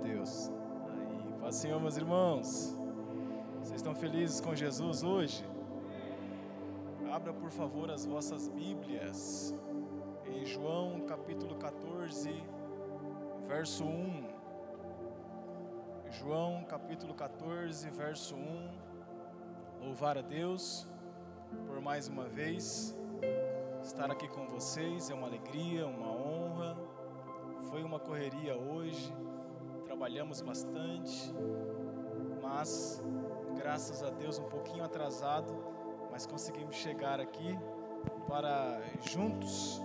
Deus. Aí, paz Senhor, meus irmãos. Vocês estão felizes com Jesus hoje? Abra, por favor, as vossas Bíblias em João capítulo 14, verso 1. João capítulo 14, verso 1. Louvar a Deus por mais uma vez estar aqui com vocês, é uma alegria, uma honra. Foi uma correria hoje, trabalhamos bastante, mas graças a Deus um pouquinho atrasado, mas conseguimos chegar aqui para juntos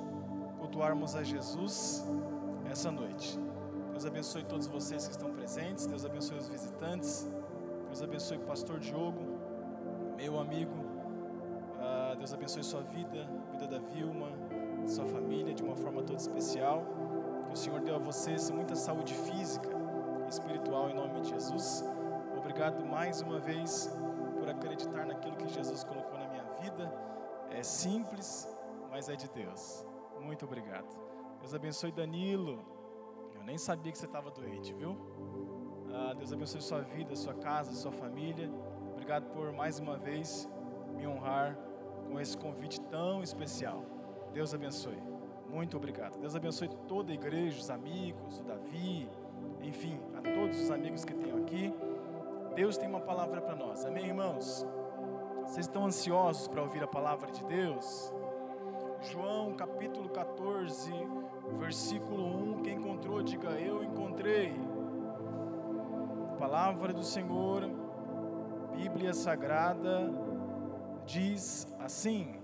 cultuarmos a Jesus essa noite. Deus abençoe todos vocês que estão presentes, Deus abençoe os visitantes, Deus abençoe o pastor Diogo, meu amigo, uh, Deus abençoe sua vida, vida da Vilma, sua família de uma forma toda especial. Que o Senhor deu a vocês muita saúde física espiritual em nome de Jesus. Obrigado mais uma vez por acreditar naquilo que Jesus colocou na minha vida. É simples, mas é de Deus. Muito obrigado. Deus abençoe Danilo. Eu nem sabia que você estava doente, viu? Ah, Deus abençoe sua vida, sua casa, sua família. Obrigado por mais uma vez me honrar com esse convite tão especial. Deus abençoe. Muito obrigado. Deus abençoe toda a igreja, os amigos, o Davi, enfim, a todos os amigos que tenho aqui. Deus tem uma palavra para nós. Amém, irmãos? Vocês estão ansiosos para ouvir a palavra de Deus? João capítulo 14, versículo 1. Quem encontrou, diga eu encontrei. Palavra do Senhor, Bíblia Sagrada, diz assim: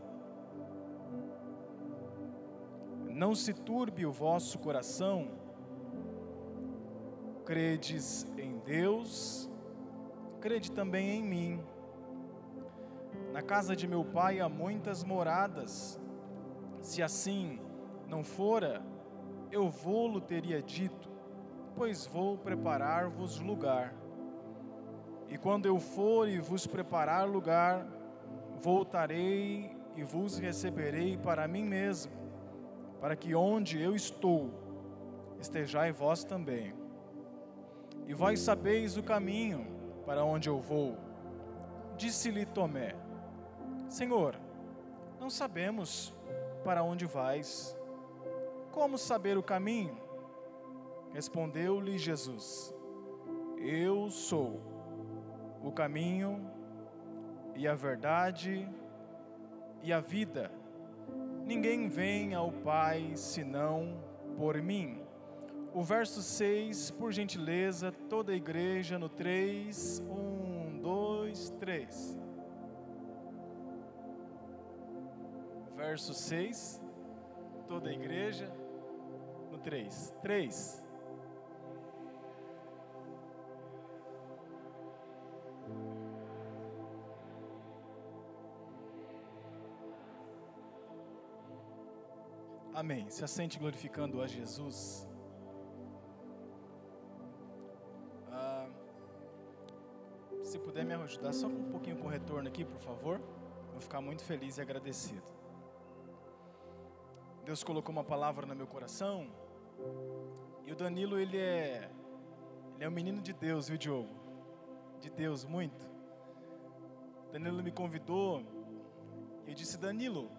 Não se turbe o vosso coração, credes em Deus, crede também em mim. Na casa de meu pai há muitas moradas, se assim não fora, eu vou-lo teria dito, pois vou preparar-vos lugar. E quando eu for e vos preparar lugar, voltarei e vos receberei para mim mesmo, para que onde eu estou, estejai vós também. E vós sabeis o caminho para onde eu vou. Disse-lhe Tomé: Senhor, não sabemos para onde vais. Como saber o caminho? Respondeu-lhe Jesus: Eu sou o caminho e a verdade e a vida. Ninguém vem ao Pai senão por mim. O verso 6, por gentileza, toda a igreja no 3, 1, 2, 3. Verso 6, toda a igreja no 3. 3. Amém. Se assente glorificando a Jesus. Se puder me ajudar só um pouquinho com retorno aqui, por favor. Vou ficar muito feliz e agradecido. Deus colocou uma palavra no meu coração. E o Danilo, ele é ele é um menino de Deus, viu, Diogo? De Deus muito. Danilo me convidou e eu disse: "Danilo,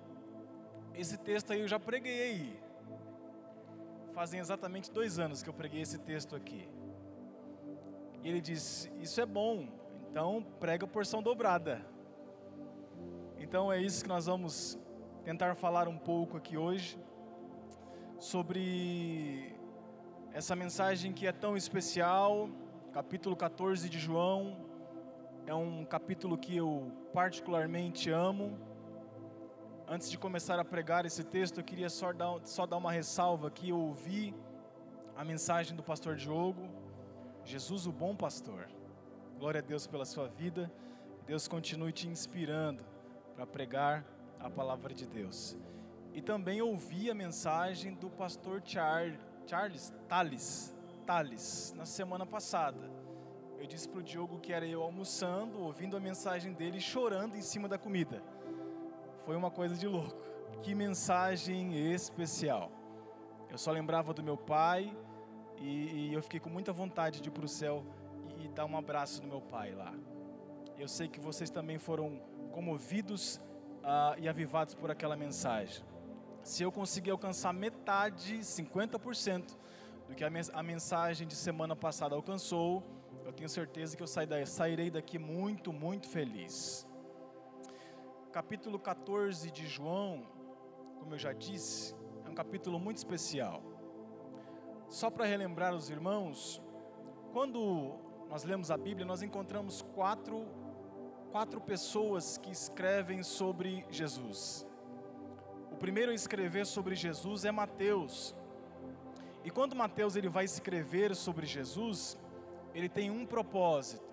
esse texto aí eu já preguei aí. Fazem exatamente dois anos que eu preguei esse texto aqui. E ele disse: Isso é bom, então prega porção dobrada. Então é isso que nós vamos tentar falar um pouco aqui hoje. Sobre essa mensagem que é tão especial, capítulo 14 de João. É um capítulo que eu particularmente amo Antes de começar a pregar esse texto, eu queria só dar, só dar uma ressalva aqui. Eu ouvi a mensagem do pastor Diogo, Jesus, o bom pastor. Glória a Deus pela sua vida. Deus continue te inspirando para pregar a palavra de Deus. E também ouvi a mensagem do pastor Char, Charles Tales, Tales, na semana passada. Eu disse para o Diogo que era eu almoçando, ouvindo a mensagem dele, chorando em cima da comida. Foi uma coisa de louco. Que mensagem especial. Eu só lembrava do meu pai E, e eu fiquei com muita vontade de ir para o céu e, dar um abraço no meu pai lá. Eu sei que vocês também foram comovidos uh, e avivados por aquela mensagem. Se eu conseguir alcançar metade, 50% do que a mensagem de semana passada alcançou, eu tenho certeza que eu sairei daqui muito, muito feliz. Capítulo 14 de João, como eu já disse, é um capítulo muito especial. Só para relembrar os irmãos, quando nós lemos a Bíblia, nós encontramos quatro, quatro pessoas que escrevem sobre Jesus. O primeiro a escrever sobre Jesus é Mateus. E quando Mateus ele vai escrever sobre Jesus, ele tem um propósito.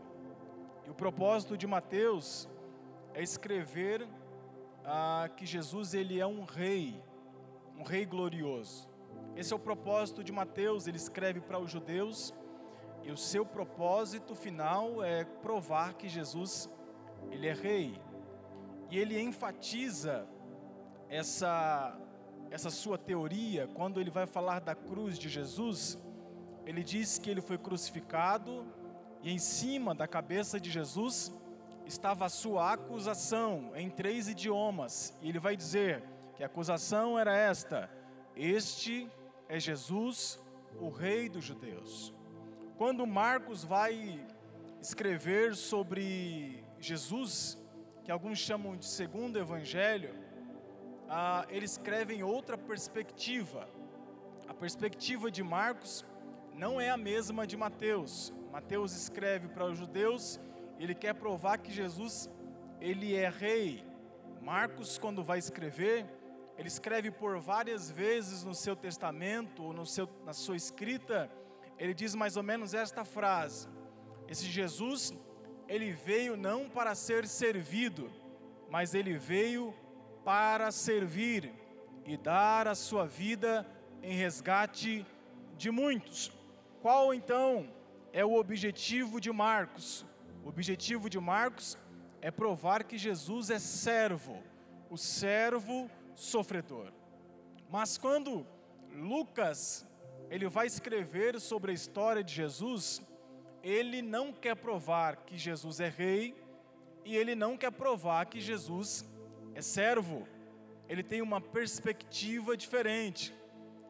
E o propósito de Mateus é escrever ah, que Jesus ele é um rei, um rei glorioso. Esse é o propósito de Mateus, ele escreve para os judeus, e o seu propósito final é provar que Jesus ele é rei. E ele enfatiza essa essa sua teoria quando ele vai falar da cruz de Jesus, ele diz que ele foi crucificado e em cima da cabeça de Jesus estava a sua acusação em três idiomas. E ele vai dizer que a acusação era esta: Este é Jesus, o Rei dos Judeus. Quando Marcos vai escrever sobre Jesus, que alguns chamam de segundo evangelho, ah, ele escreve em outra perspectiva. A perspectiva de Marcos não é a mesma de Mateus. Mateus escreve para os judeus, ele quer provar que Jesus ele é rei. Marcos, quando vai escrever, ele escreve por várias vezes no seu testamento, ou no seu, na sua escrita, ele diz mais ou menos esta frase: Esse Jesus, ele veio não para ser servido, mas ele veio para servir e dar a sua vida em resgate de muitos. Qual então é o objetivo de Marcos? O objetivo de Marcos é provar que Jesus é servo, o servo sofredor. Mas quando Lucas ele vai escrever sobre a história de Jesus, ele não quer provar que Jesus é rei e ele não quer provar que Jesus é servo. Ele tem uma perspectiva diferente.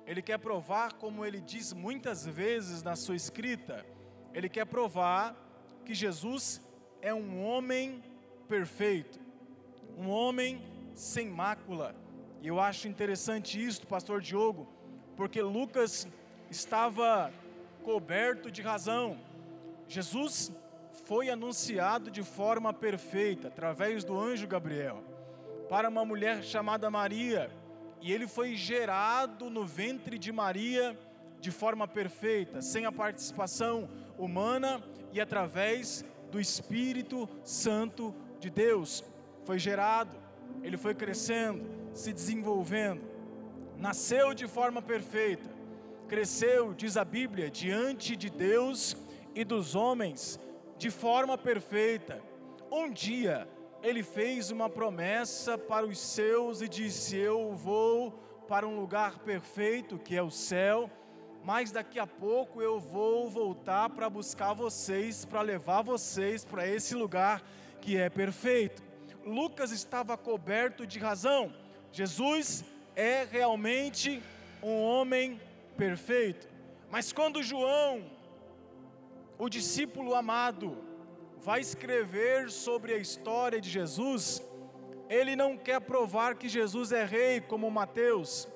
Ele quer provar, como ele diz muitas vezes na sua escrita, ele quer provar que Jesus é um homem perfeito, um homem sem mácula, e eu acho interessante isso, pastor Diogo, porque Lucas estava coberto de razão. Jesus foi anunciado de forma perfeita, através do anjo Gabriel, para uma mulher chamada Maria, e ele foi gerado no ventre de Maria de forma perfeita, sem a participação humana e através do Espírito Santo de Deus. Foi gerado, ele foi crescendo, se desenvolvendo, nasceu de forma perfeita, cresceu, diz a Bíblia, diante de Deus e dos homens de forma perfeita. Um dia ele fez uma promessa para os seus e disse: Eu vou para um lugar perfeito que é o céu, mas daqui a pouco eu vou voltar para buscar vocês, para levar vocês para esse lugar que é perfeito. Lucas estava coberto de razão Jesus é realmente um homem perfeito. Mas quando João, o discípulo amado, vai escrever sobre a história de Jesus, ele não quer provar que Jesus é rei como Mateus,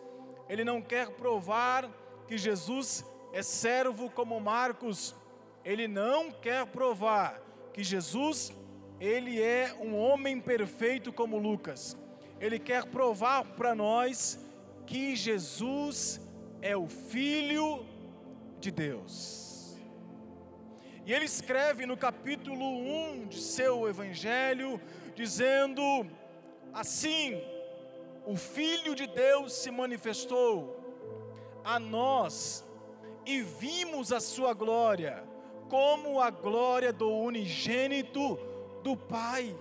ele não quer provar que Jesus é servo como Marcos, ele não quer provar que Jesus ele é um homem perfeito como Lucas ele quer provar para nós que Jesus é o Filho de Deus. E ele escreve no capítulo 1 de seu Evangelho, dizendo assim: O Filho de Deus se manifestou a nós e vimos a sua glória, como a glória do unigênito do Pai.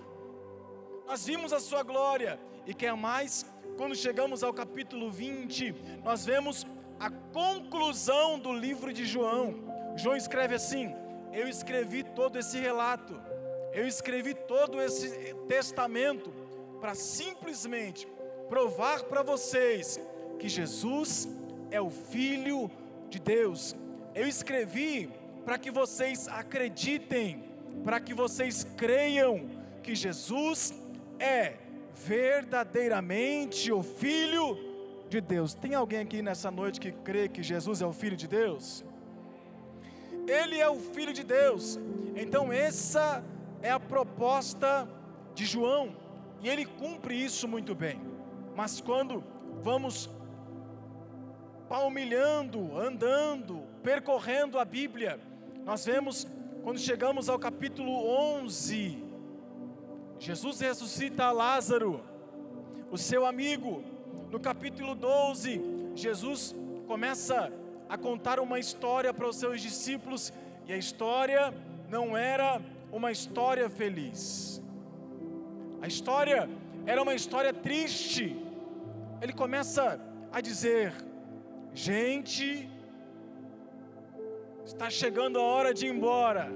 Nós vimos a sua glória e quer mais? Quando chegamos ao capítulo 20, nós vemos a conclusão do livro de João. João escreve assim: Eu escrevi todo esse relato, eu escrevi todo esse testamento para simplesmente provar para vocês que Jesus é o Filho de Deus. Eu escrevi para que vocês acreditem, para que vocês creiam que Jesus é verdadeiramente o Filho de Deus. Tem alguém aqui nessa noite que crê que Jesus é o Filho de Deus? Ele é o Filho de Deus. Então, essa é a proposta de João, e ele cumpre isso muito bem. Mas quando vamos palmilhando, andando, percorrendo a Bíblia, nós vemos quando chegamos ao capítulo 11, Jesus ressuscita Lázaro, o seu amigo. No capítulo 12, Jesus começa a contar uma história para os seus discípulos, e a história não era uma história feliz. A história era uma história triste. Ele começa a dizer: Gente, está chegando a hora de ir embora.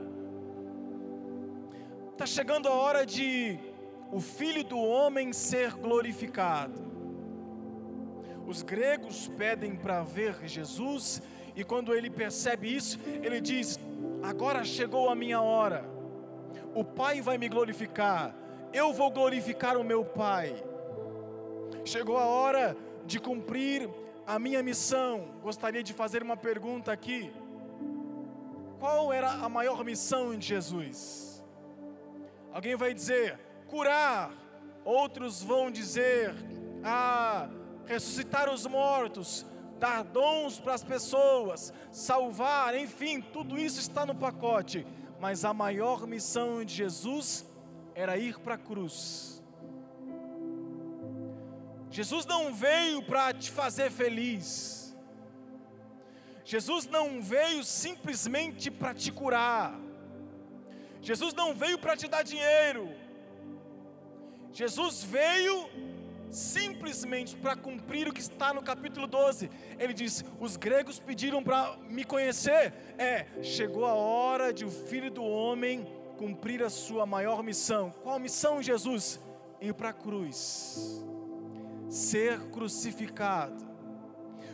Está chegando a hora de o Filho do Homem ser glorificado. Os gregos pedem para ver Jesus, e quando ele percebe isso, ele diz: Agora chegou a minha hora, o Pai vai me glorificar, eu vou glorificar o meu Pai. Chegou a hora de cumprir a minha missão. Gostaria de fazer uma pergunta aqui. Qual era a maior missão de Jesus? Alguém vai dizer curar, outros vão dizer ah, ressuscitar os mortos, dar dons para as pessoas, salvar, enfim, tudo isso está no pacote. Mas a maior missão de Jesus era ir para a cruz. Jesus não veio para te fazer feliz. Jesus não veio simplesmente para te curar. Jesus não veio para te dar dinheiro. Jesus veio simplesmente para cumprir o que está no capítulo 12. Ele diz: Os gregos pediram para me conhecer. É, chegou a hora de o filho do homem cumprir a sua maior missão. Qual missão, Jesus? Ir para a cruz, ser crucificado,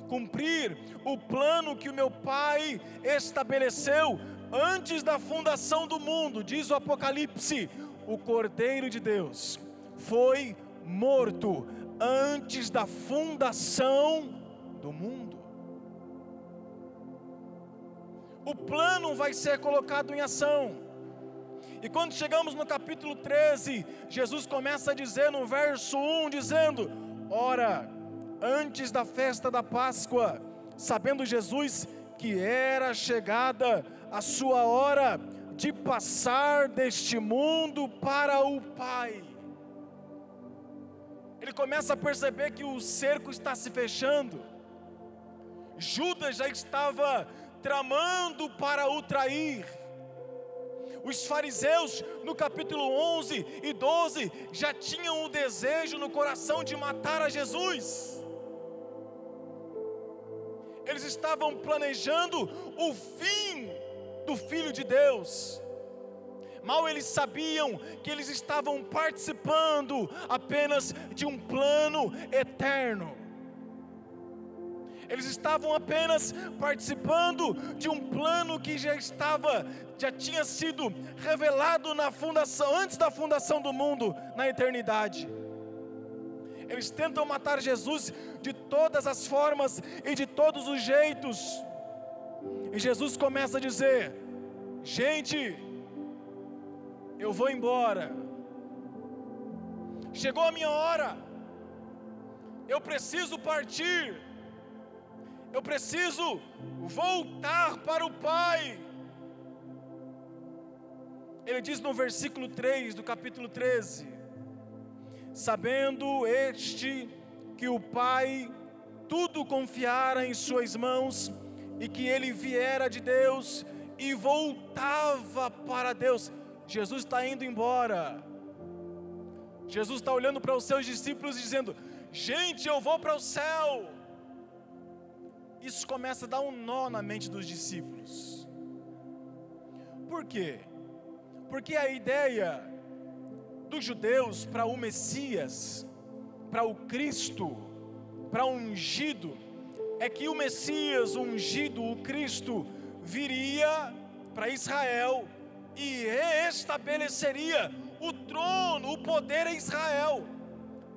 cumprir o plano que o meu Pai estabeleceu antes da fundação do mundo, diz o Apocalipse, o Cordeiro de Deus foi morto antes da fundação do mundo. O plano vai ser colocado em ação. E quando chegamos no capítulo 13, Jesus começa a dizer no verso 1, dizendo: Ora, antes da festa da Páscoa, sabendo Jesus que era chegada a sua hora de passar deste mundo para o Pai. Ele começa a perceber que o cerco está se fechando. Judas já estava tramando para o trair. Os fariseus, no capítulo 11 e 12, já tinham o desejo no coração de matar a Jesus eles estavam planejando o fim do Filho de Deus. Mal eles sabiam que eles estavam participando apenas de um plano eterno. Eles estavam apenas participando de um plano que já estava, já tinha sido revelado na fundação, antes da fundação do mundo, na eternidade. Eles tentam matar Jesus de todas as formas e de todos os jeitos. E Jesus começa a dizer: Gente, eu vou embora. Chegou a minha hora. Eu preciso partir. Eu preciso voltar para o Pai. Ele diz no versículo 3 do capítulo 13: sabendo este que o Pai tudo confiara em suas mãos e que ele viera de Deus e voltava para Deus. Jesus está indo embora. Jesus está olhando para os seus discípulos e dizendo: Gente, eu vou para o céu. isso começa a dar um nó na mente dos discípulos. Por quê? Porque a ideia dos judeus para o Messias, para o Cristo, para o ungido, é que o Messias, o ungido, o Cristo, viria para Israel e reestabeleceria o trono, o poder em Israel.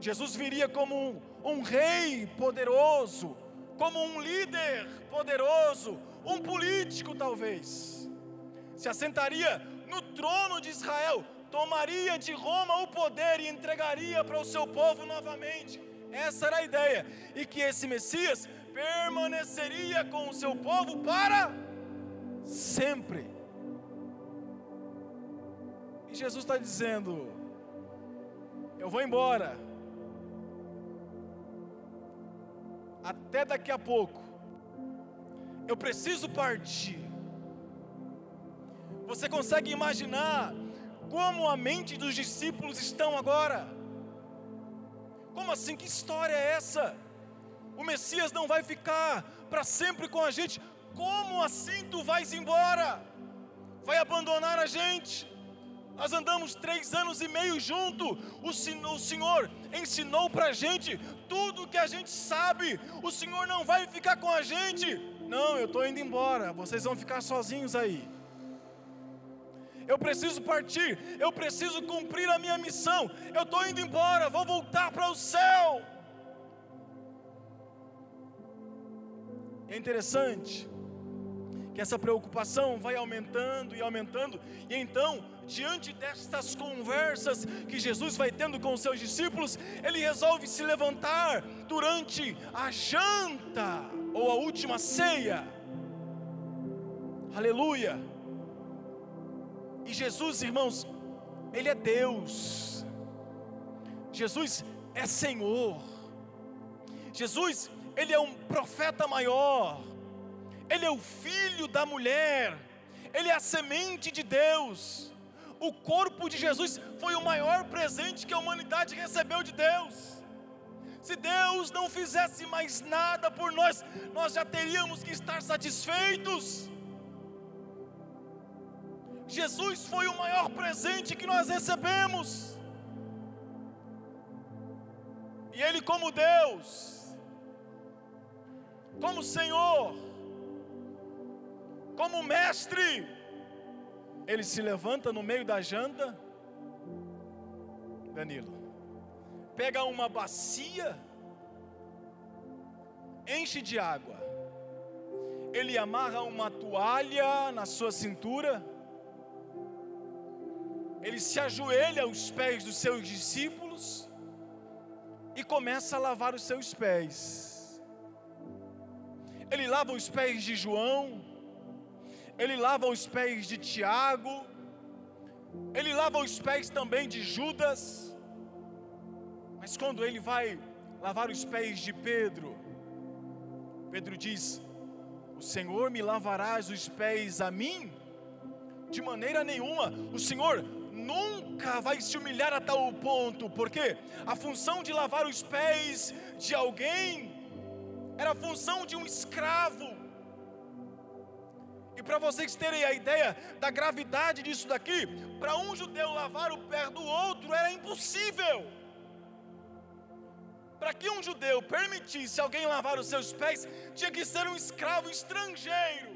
Jesus viria como um, um rei poderoso, como um líder poderoso, um político talvez. Se assentaria no trono de Israel, tomaria de Roma o poder e entregaria para o seu povo novamente. Essa era a ideia. E que esse Messias permaneceria com o seu povo para sempre. Jesus está dizendo: Eu vou embora. Até daqui a pouco. Eu preciso partir. Você consegue imaginar como a mente dos discípulos estão agora? Como assim? Que história é essa? O Messias não vai ficar para sempre com a gente. Como assim tu vais embora? Vai abandonar a gente? Nós andamos três anos e meio junto. O, Senhor ensinou para a gente tudo que a gente sabe. O Senhor não vai ficar com a gente. Não, eu estou indo embora. Vocês vão ficar sozinhos aí. Eu preciso partir. Eu preciso cumprir a minha missão. Eu estou indo embora. Vou voltar para o céu. É interessante que essa preocupação vai aumentando e aumentando, e então, diante destas conversas que Jesus vai tendo com os seus discípulos, ele resolve se levantar durante a janta ou a última ceia. Aleluia! E Jesus, irmãos, Ele é Deus, Jesus é Senhor, Jesus, Ele é um profeta maior, ele é o filho da mulher, ele é a semente de Deus. O corpo de Jesus foi o maior presente que a humanidade recebeu de Deus. Se Deus não fizesse mais nada por nós, nós já teríamos que estar satisfeitos. Jesus foi o maior presente que nós recebemos. E Ele, como Deus, como Senhor, como mestre, ele se levanta no meio da janta, Danilo, pega uma bacia, enche de água, ele amarra uma toalha na sua cintura, ele se ajoelha aos pés dos seus discípulos e começa a lavar os seus pés. Ele lava os pés de João, ele lava os pés de Tiago, ele lava os pés também de Judas, mas quando ele vai lavar os pés de Pedro, Pedro diz: O Senhor me lavarás os pés a mim? De maneira nenhuma, o Senhor nunca vai se humilhar a tal ponto, porque a função de lavar os pés de alguém era a função de um escravo. E para vocês terem a ideia da gravidade disso daqui, para um judeu lavar o pé do outro era impossível. Para que um judeu permitisse alguém lavar os seus pés, tinha que ser um escravo estrangeiro,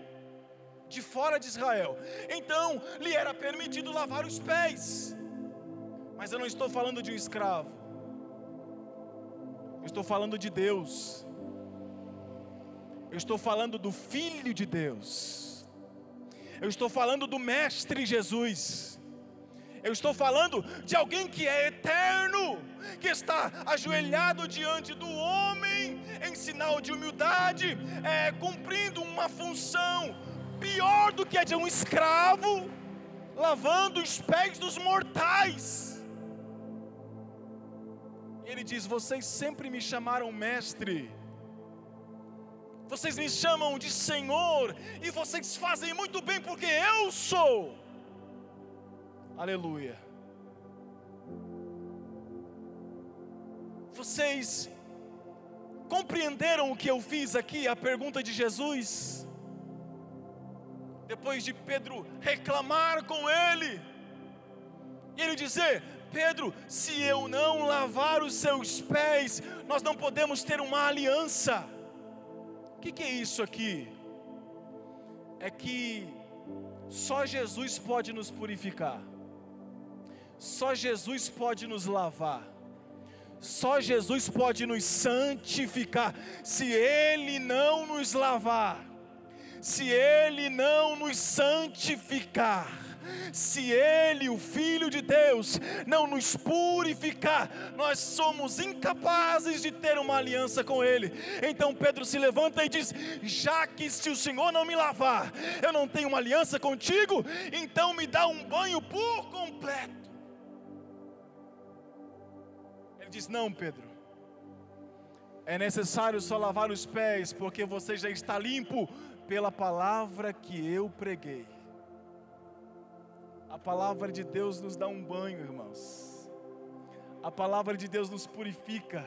de fora de Israel. Então, lhe era permitido lavar os pés. Mas eu não estou falando de um escravo, eu estou falando de Deus, eu estou falando do Filho de Deus eu estou falando do Mestre Jesus. Eu estou falando de alguém que é eterno, que está ajoelhado diante do homem em sinal de humildade, é, cumprindo uma função pior do que a de um escravo, lavando os pés dos mortais. E ele diz: Vocês sempre me chamaram mestre vocês me chamam de Senhor, e vocês fazem muito bem, porque eu sou. Aleluia. Vocês Compreenderam o que eu fiz aqui? A pergunta de Jesus. Depois de Pedro reclamar com ele, e ele dizer: Pedro, se eu não lavar os seus pés, nós não podemos ter uma aliança. O que, que é isso aqui? É que só Jesus pode nos purificar, só Jesus pode nos lavar, só Jesus pode nos santificar. Se Ele não nos lavar, se Ele não nos santificar, se Ele, o Filho de Deus, não nos purificar, nós somos incapazes de ter uma aliança com Ele. Então Pedro se levanta e diz: Já que se o Senhor não me lavar, eu não tenho uma aliança contigo, então me dá um banho por completo. Ele diz: Não, Pedro. É necessário só lavar os pés, porque você já está limpo pela palavra que eu preguei. A palavra de Deus nos dá um banho, irmãos. A palavra de Deus nos purifica.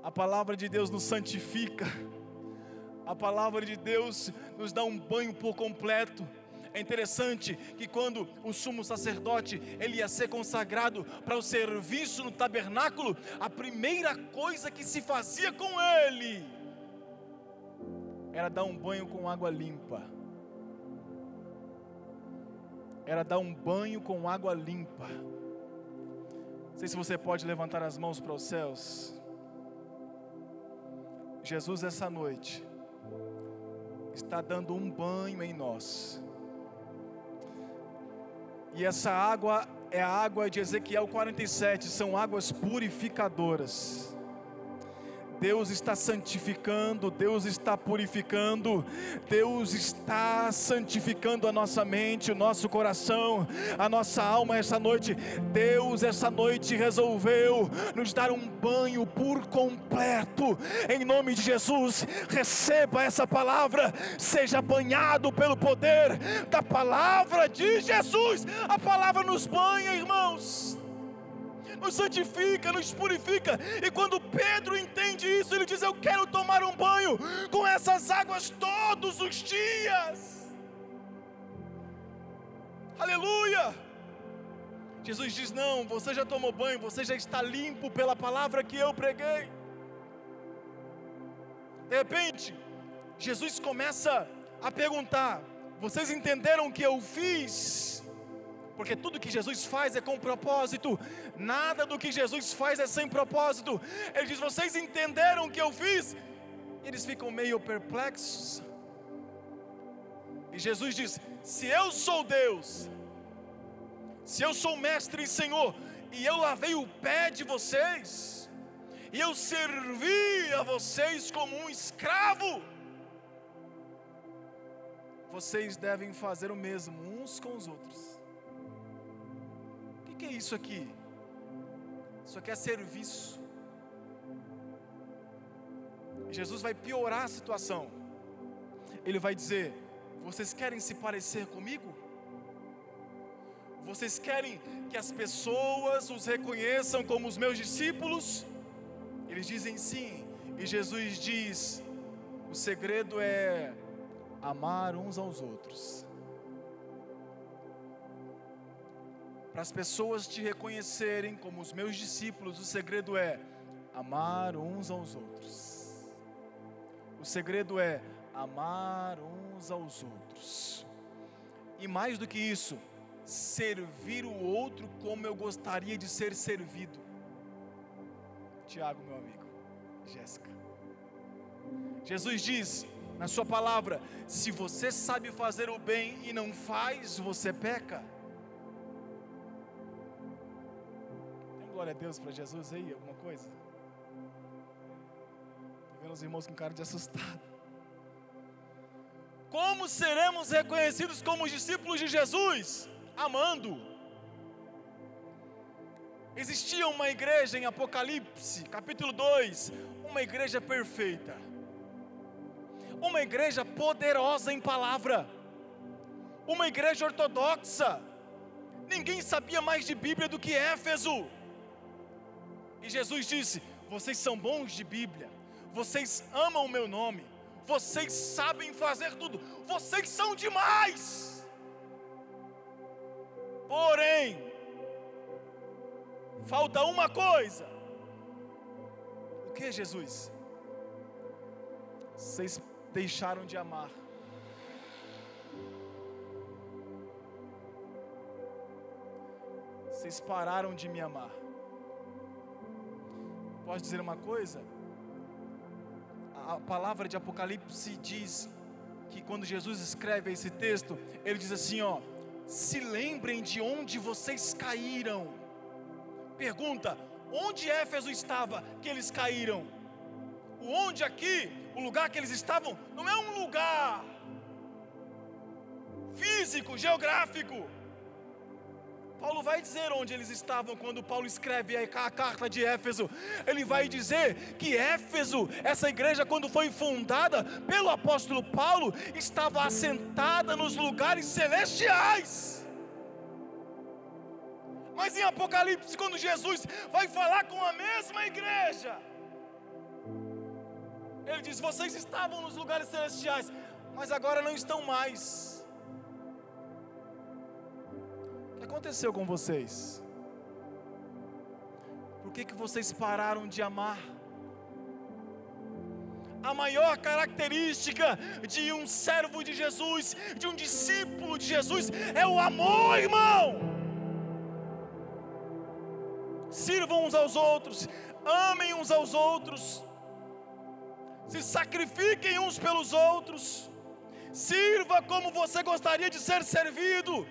A palavra de Deus nos santifica. A palavra de Deus nos dá um banho por completo. É interessante que quando o sumo sacerdote ele ia ser consagrado para o serviço no tabernáculo, a primeira coisa que se fazia com ele era dar um banho com água limpa era dar um banho com água limpa. Não sei se você pode levantar as mãos para os céus. Jesus, essa noite, está dando um banho em nós. E essa água é a água de Ezequiel 47, são águas purificadoras. Deus está santificando, Deus está purificando, Deus está santificando a nossa mente, o nosso coração, a nossa alma essa noite. Deus essa noite resolveu nos dar um banho por completo. Em nome de Jesus, receba essa palavra, seja banhado pelo poder da palavra de Jesus. A palavra nos banha, irmãos nos santifica, nos purifica. E quando Pedro entende isso, ele diz: Eu quero tomar um banho com essas águas todos os dias. Aleluia! Jesus diz: Não, você já tomou banho, você já está limpo pela palavra que eu preguei. De repente, Jesus começa a perguntar: Vocês entenderam o que eu fiz? Porque tudo que Jesus faz é com propósito, nada do que Jesus faz é sem propósito. Ele diz: Vocês entenderam o que eu fiz? Eles ficam meio perplexos. E Jesus diz: Se eu sou Deus, se eu sou mestre e Senhor, e eu lavei o pé de vocês, e eu servi a vocês como um escravo, vocês devem fazer o mesmo uns com os outros que é isso aqui? Isso aqui é serviço. Jesus vai piorar a situação. Ele vai dizer: Vocês querem se parecer comigo? Vocês querem que as pessoas os reconheçam como os meus discípulos? Eles dizem sim. E Jesus diz: O segredo é amar uns aos outros. Para as pessoas te reconhecerem como os meus discípulos, o segredo é amar uns aos outros. O segredo é amar uns aos outros. E mais do que isso, servir o outro como eu gostaria de ser servido. Tiago, meu amigo, Jéssica. Jesus diz na sua palavra: se você sabe fazer o bem e não faz, você peca. Glória a Deus para Jesus aí, alguma coisa? Estou vendo os irmãos com cara de assustado. Como seremos reconhecidos como discípulos de Jesus? Amando. Existia uma igreja em Apocalipse, capítulo 2, uma igreja perfeita, uma igreja poderosa em palavra, uma igreja ortodoxa. Ninguém sabia mais de Bíblia do que Éfeso. E Jesus disse: Vocês são bons de Bíblia, vocês amam o meu nome, vocês sabem fazer tudo, vocês são demais. Porém, falta uma coisa. O que, Jesus? Vocês deixaram de amar. Vocês pararam de me amar. Posso dizer uma coisa? A palavra de Apocalipse diz que quando Jesus escreve esse texto, ele diz assim: ó, se lembrem de onde vocês caíram. Pergunta: onde Éfeso estava que eles caíram? O onde aqui, o lugar que eles estavam, não é um lugar físico, geográfico. Paulo vai dizer onde eles estavam quando Paulo escreve a carta de Éfeso. Ele vai dizer que Éfeso, essa igreja, quando foi fundada pelo apóstolo Paulo, estava assentada nos lugares celestiais. Mas em Apocalipse, quando Jesus vai falar com a mesma igreja, ele diz: Vocês estavam nos lugares celestiais, mas agora não estão mais. Aconteceu com vocês? Por que, que vocês pararam de amar? A maior característica de um servo de Jesus, de um discípulo de Jesus, é o amor, irmão. Sirvam uns aos outros, amem uns aos outros, se sacrifiquem uns pelos outros, sirva como você gostaria de ser servido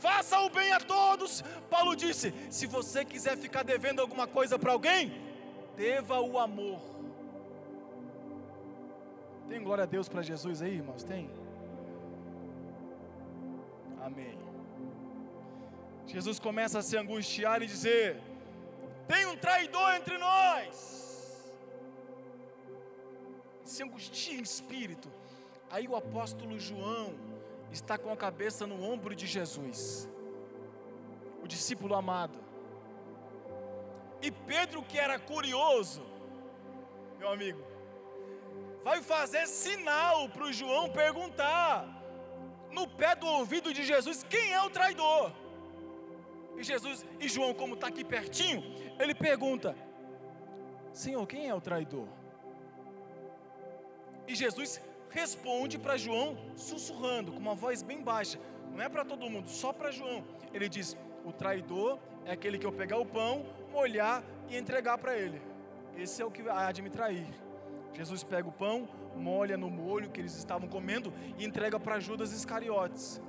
faça o bem a todos. Paulo disse: se você quiser ficar devendo alguma coisa para alguém, deva o amor. Tem glória a Deus para Jesus aí, irmãos? Tem? Amém. Jesus começa a se angustiar e dizer: tem um traidor entre nós. Se angustia em espírito. Aí o apóstolo João, está com a cabeça no ombro de Jesus, o discípulo amado. E Pedro, que era curioso, meu amigo, vai fazer sinal para o João perguntar, no pé do ouvido de Jesus, quem é o traidor? E Jesus, e João, como está aqui pertinho, ele pergunta: Senhor, quem é o traidor? E Jesus responde para João sussurrando, com uma voz bem baixa. Não é para todo mundo, só para João. Ele diz: O traidor é aquele que eu pegar o pão, molhar e entregar para ele. Esse é o que há de me trair. Jesus pega o pão, molha no molho que eles estavam comendo e entrega para Judas Iscariotes.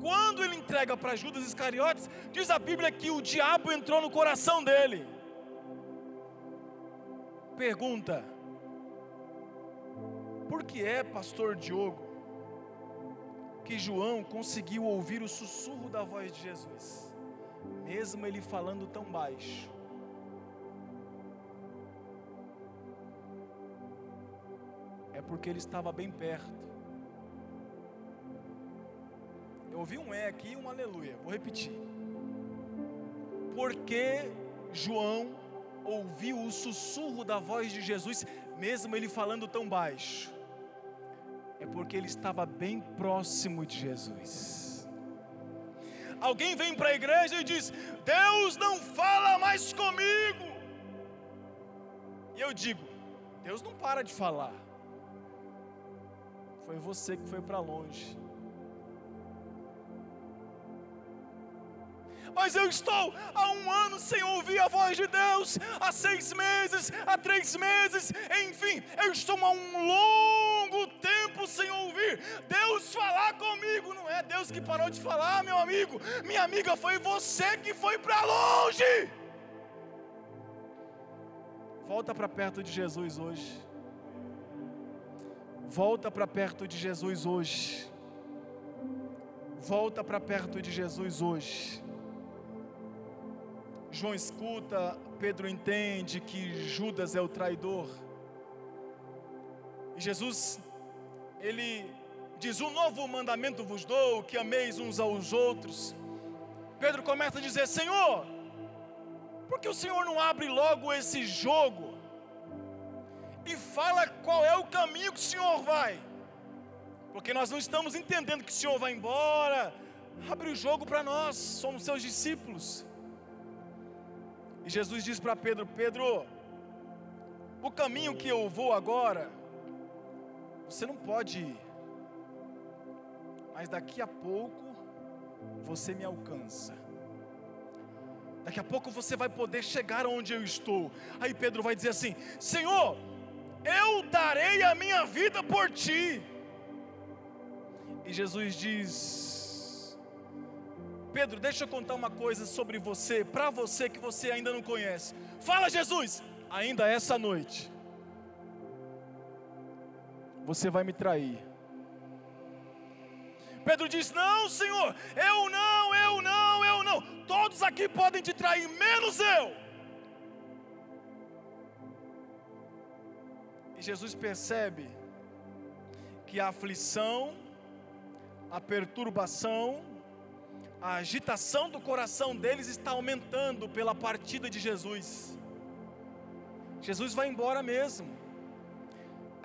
Quando ele entrega para Judas Iscariotes, diz a Bíblia que o diabo entrou no coração dele. Pergunta: por que é, pastor Diogo, que João conseguiu ouvir o sussurro da voz de Jesus, mesmo ele falando tão baixo? É porque ele estava bem perto. Eu ouvi um é aqui e um aleluia. Vou repetir. Porque João ouviu o sussurro da voz de Jesus, mesmo ele falando tão baixo é porque ele estava bem próximo de Jesus. Alguém vem para a igreja e diz: Deus não fala mais comigo. E eu digo: Deus não para de falar. Foi você que foi para longe. mas eu estou há um ano sem ouvir a voz de Deus, há seis meses, há três meses, enfim, eu estou há um longo tempo sem ouvir Deus falar comigo. Não é Deus que parou de falar, meu amigo, minha amiga, foi você que foi para longe. Volta para perto de Jesus hoje. Volta para perto de Jesus hoje. Volta para perto de Jesus hoje. João escuta, Pedro entende que Judas é o traidor. E Jesus, ele diz: Um novo mandamento vos dou, que ameis uns aos outros. Pedro começa a dizer: Senhor, por que o Senhor não abre logo esse jogo? e fala qual é o caminho que o Senhor vai. Porque nós não estamos entendendo que o Senhor vai embora. Abre o jogo para nós, somos seus discípulos. E Jesus diz para Pedro: Pedro, o caminho que eu vou agora, você não pode ir, mas daqui a pouco você me alcança. Daqui a pouco você vai poder chegar onde eu estou. Aí Pedro vai dizer assim: Senhor, eu darei a minha vida por ti. E Jesus diz: Pedro, deixa eu contar uma coisa sobre você, para você que você ainda não conhece. Fala, Jesus, ainda essa noite, você vai me trair. Pedro diz: Não, Senhor, eu não, eu não, eu não. Todos aqui podem te trair, menos eu. E Jesus percebe que a aflição, a perturbação, a agitação do coração deles está aumentando pela partida de Jesus. Jesus vai embora mesmo.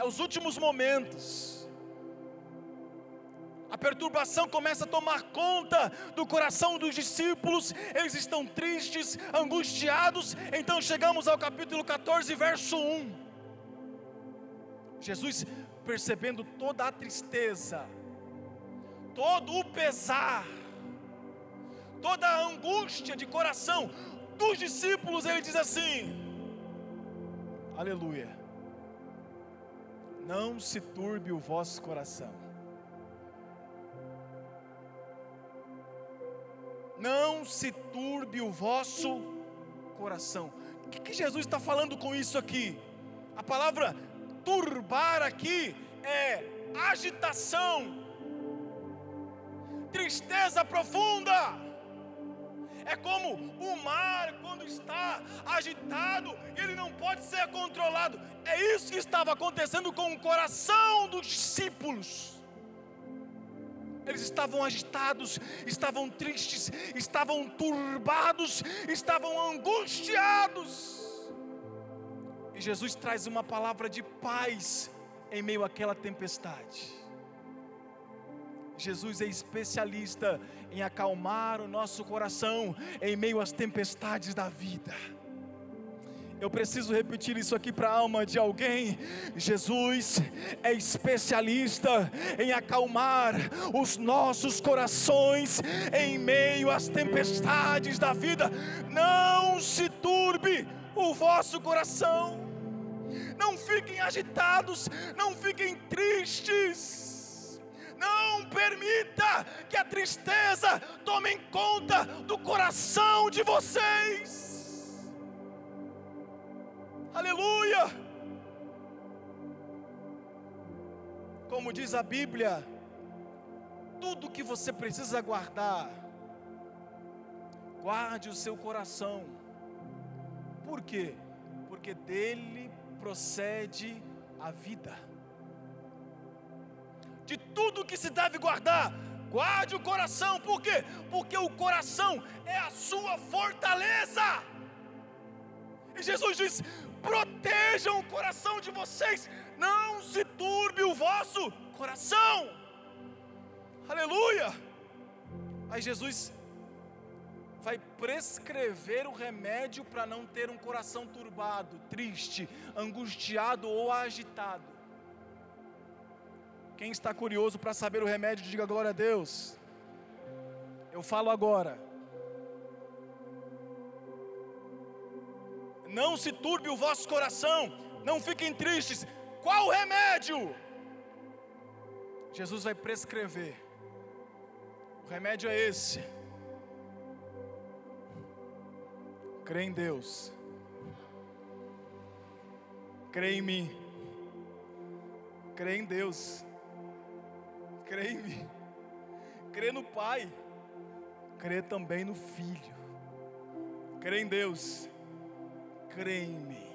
É os últimos momentos a perturbação começa a tomar conta do coração dos discípulos, eles estão tristes, angustiados. Então chegamos ao capítulo 14, verso 1. Jesus, percebendo toda a tristeza, todo o pesar, toda a angústia de coração dos discípulos, ele diz assim: Aleluia, não se turbe o vosso coração. não se turbe o vosso coração. O que, que Jesus está falando com isso aqui? A palavra turbar aqui é agitação, tristeza profunda. É como o mar quando está agitado, ele não pode ser controlado. É isso que estava acontecendo com o coração dos discípulos. Eles estavam agitados, estavam tristes, estavam turbados, estavam angustiados. E Jesus traz uma palavra de paz em meio àquela tempestade. Jesus é especialista em acalmar o nosso coração em meio às tempestades da vida. Eu preciso repetir isso aqui para a alma de alguém. Jesus é especialista em acalmar os nossos corações em meio às tempestades da vida. Não se turbe o vosso coração. Não fiquem agitados, não fiquem tristes. Não permita que a tristeza tome conta do coração de vocês. Aleluia! Como diz a Bíblia, tudo que você precisa guardar, guarde o seu coração. Por quê? Porque dele procede a vida. De tudo que se deve guardar, guarde o coração. Por quê? Porque o coração é a sua fortaleza. E Jesus diz: protejam o coração de vocês, não se turbe o vosso coração. Aleluia! Aí Jesus vai prescrever o remédio para não ter um coração turbado, triste, angustiado ou agitado. Quem está curioso para saber o remédio, diga glória a Deus. Eu falo agora. não se turbe o vosso coração, não fiquem tristes. Qual o remédio? Jesus vai prescrever. O remédio é esse. Crê em Deus. Crê em mim. Crê em Deus. Crê em mim. Crê no Pai. Crê também no Filho. Crê em Deus crê em mim.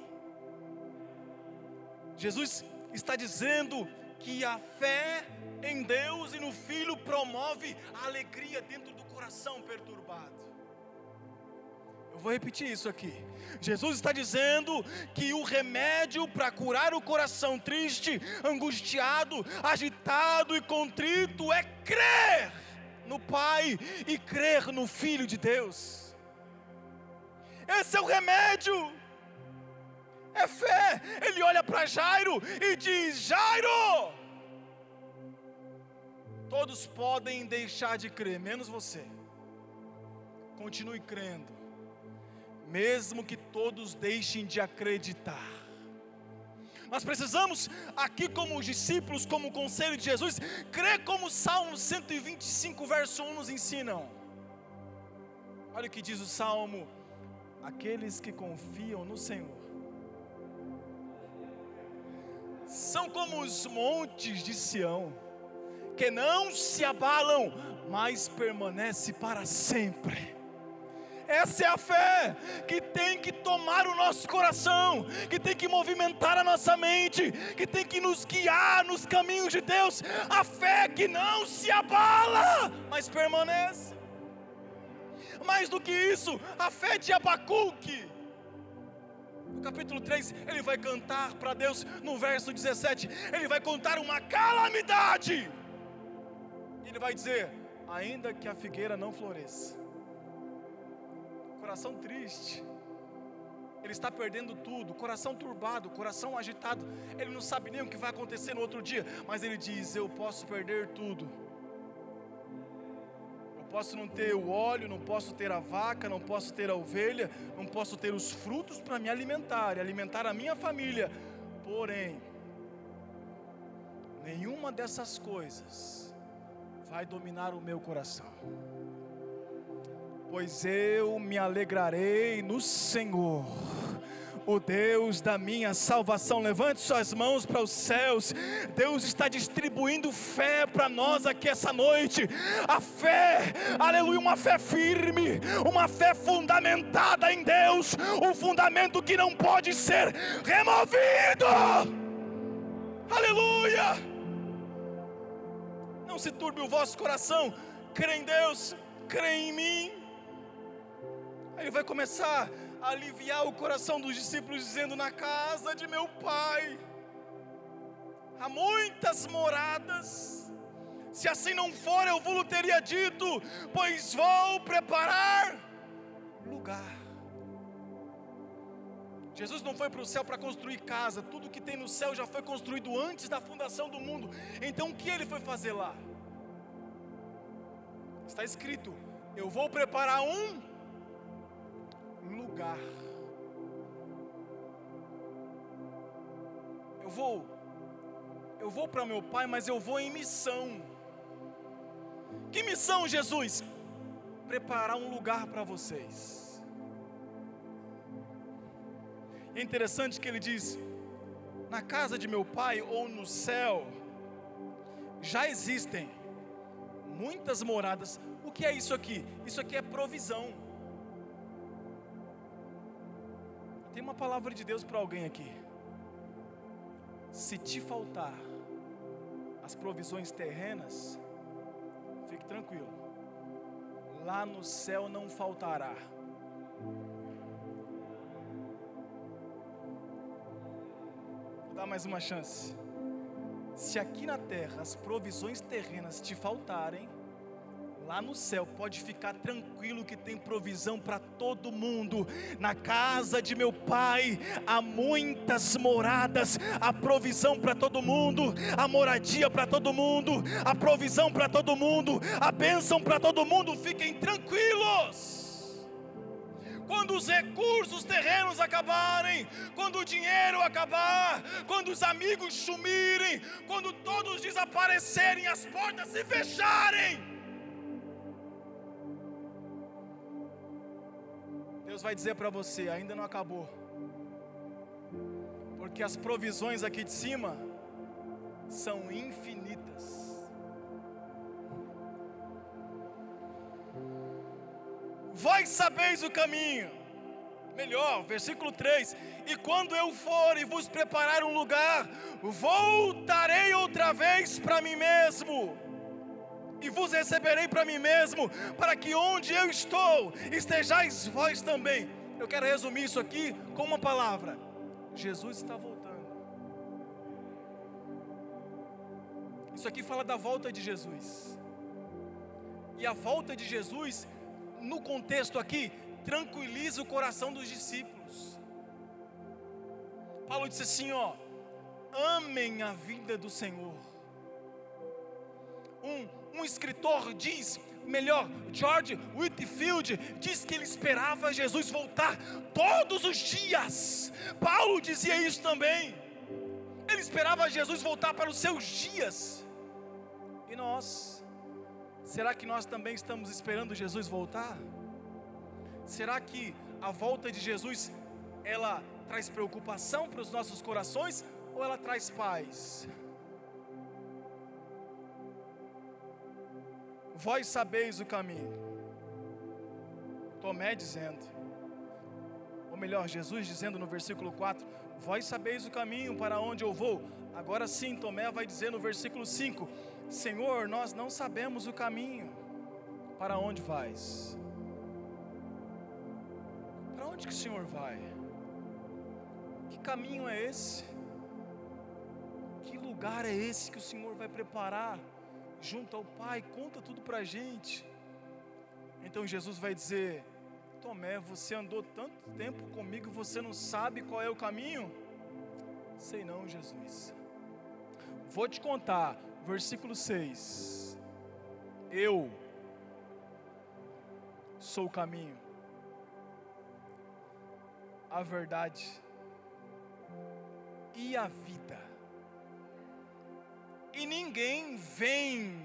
Jesus está dizendo que a fé em Deus e no Filho promove a alegria dentro do coração perturbado. Eu vou repetir isso aqui. Jesus está dizendo que o remédio para curar o coração triste, angustiado, agitado e contrito é crer no Pai e crer no Filho de Deus. Esse é o remédio. É fé. Ele olha para Jairo e diz: Jairo, todos podem deixar de crer, menos você. Continue crendo mesmo que todos deixem de acreditar. Nós precisamos, aqui como os discípulos, como o conselho de Jesus, crer como o Salmo 125, verso 1 nos ensinam. Olha o que diz o Salmo: aqueles que confiam no Senhor são como os montes de Sião, que não se abalam, mas permanece para sempre. Essa é a fé que tem que tomar o nosso coração, que tem que movimentar a nossa mente, que tem que nos guiar nos caminhos de Deus. A fé que não se abala, mas permanece. Mais do que isso, a fé de Abacuque. No capítulo 3, ele vai cantar para Deus, no verso 17, ele vai contar uma calamidade. Ele vai dizer: ainda que a figueira não floresça, coração triste. Ele está perdendo tudo, coração turbado, coração agitado. Ele não sabe nem o que vai acontecer no outro dia, mas ele diz: Eu posso perder tudo. Eu posso não ter o óleo, não posso ter a vaca, não posso ter a ovelha, não posso ter os frutos para me alimentar e alimentar a minha família. Porém, nenhuma dessas coisas vai dominar o meu coração pois eu me alegrarei no Senhor o Deus da minha salvação. Levante suas mãos para os céus. Deus está distribuindo fé para nós aqui essa noite. A fé, aleluia, uma fé firme, uma fé fundamentada em Deus, um fundamento que não pode ser removido. Aleluia! Não se turbe o vosso coração. Crê em Deus, crê em mim. Ele vai começar a aliviar o coração dos discípulos, dizendo: Na casa de meu pai há muitas moradas. Se assim não for, eu vou teria dito, pois vou preparar lugar. Jesus não foi para o céu para construir casa, tudo que tem no céu já foi construído antes da fundação do mundo. Então o que ele foi fazer lá? Está escrito: Eu vou preparar um lugar. Eu vou, eu vou para meu pai, mas eu vou em missão. Que missão, Jesus? Preparar um lugar para vocês. É interessante que ele diz: na casa de meu pai ou no céu, já existem muitas moradas. O que é isso aqui? Isso aqui é provisão. Tem uma palavra de Deus para alguém aqui. Se te faltar as provisões terrenas, fique tranquilo. Lá no céu não faltará. Vou dar mais uma chance. Se aqui na terra as provisões terrenas te faltarem, Lá no céu, pode ficar tranquilo que tem provisão para todo mundo. Na casa de meu pai há muitas moradas, a provisão para todo mundo, a moradia para todo mundo, a provisão para todo mundo, a bênção para todo mundo. Fiquem tranquilos. Quando os recursos terrenos acabarem, quando o dinheiro acabar, quando os amigos sumirem, quando todos desaparecerem, as portas se fecharem, Deus vai dizer para você: ainda não acabou, porque as provisões aqui de cima são infinitas. Vós sabeis o caminho, melhor, versículo 3: E quando eu for e vos preparar um lugar, voltarei outra vez para mim mesmo e vos receberei para mim mesmo, para que onde eu estou estejais vós também. Eu quero resumir isso aqui com uma palavra: Jesus está voltando. Isso aqui fala da volta de Jesus. E a volta de Jesus, no contexto aqui, tranquiliza o coração dos discípulos. Paulo disse assim: ó, amem a vida do Senhor. Um, um escritor diz, melhor, George Whitfield diz que ele esperava Jesus voltar todos os dias. Paulo dizia isso também. Ele esperava Jesus voltar para os seus dias. E nós, será que nós também estamos esperando Jesus voltar? Será que a volta de Jesus ela traz preocupação para os nossos corações ou ela traz paz? Vós sabeis o caminho. Tomé dizendo, ou melhor, Jesus dizendo no versículo 4: Vós sabeis o caminho para onde eu vou. Agora sim, Tomé vai dizer no versículo 5: Senhor, nós não sabemos o caminho para onde vais. Para onde que o Senhor vai? Que caminho é esse? Que lugar é esse que o Senhor vai preparar? Junto ao Pai, conta tudo para a gente. Então Jesus vai dizer: Tomé, você andou tanto tempo comigo, você não sabe qual é o caminho? Sei não, Jesus. Vou te contar, versículo 6. Eu sou o caminho, a verdade e a vida e ninguém vem